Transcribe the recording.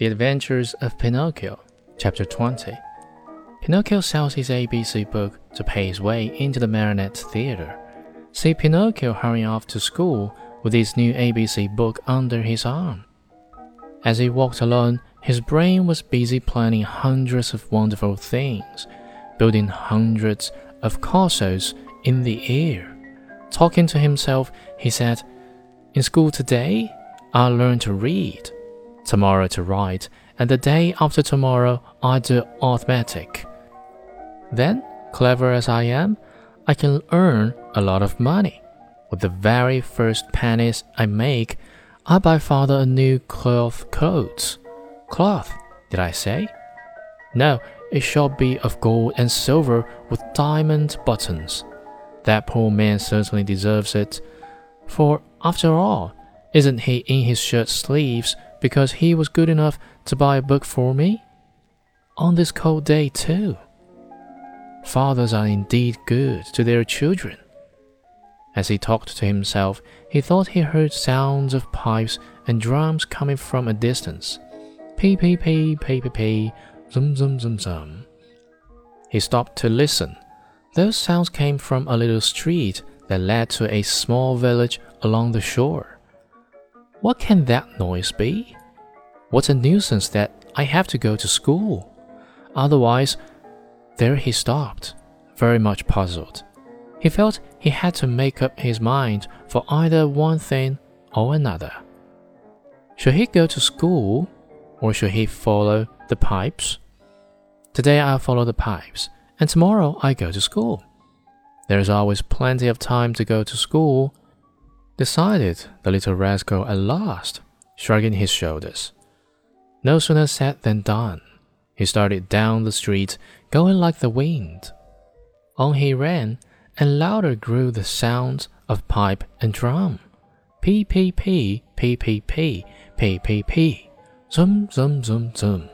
The Adventures of Pinocchio, Chapter 20. Pinocchio sells his ABC book to pay his way into the Marionette Theater. See Pinocchio hurrying off to school with his new ABC book under his arm. As he walked along, his brain was busy planning hundreds of wonderful things, building hundreds of castles in the air. Talking to himself, he said, In school today, I'll learn to read tomorrow to write, and the day after tomorrow I do arithmetic. Then, clever as I am, I can earn a lot of money. With the very first pennies I make, I buy father a new cloth coat. Cloth, did I say? No, it shall be of gold and silver with diamond buttons. That poor man certainly deserves it, for after all, isn't he in his shirt sleeves because he was good enough to buy a book for me? On this cold day, too. Fathers are indeed good to their children. As he talked to himself, he thought he heard sounds of pipes and drums coming from a distance. Pee pee pee pee pee pee, zum zum zum zum. He stopped to listen. Those sounds came from a little street that led to a small village along the shore. What can that noise be? What a nuisance that I have to go to school. Otherwise, there he stopped, very much puzzled. He felt he had to make up his mind for either one thing or another. Should he go to school or should he follow the pipes? Today I'll follow the pipes, and tomorrow I go to school. There is always plenty of time to go to school decided the little rascal at last, shrugging his shoulders. No sooner said than done. He started down the street, going like the wind. On he ran, and louder grew the sounds of pipe and drum. Pee pee pee, pee pee pee, pee pee pee, zum zum zum zum.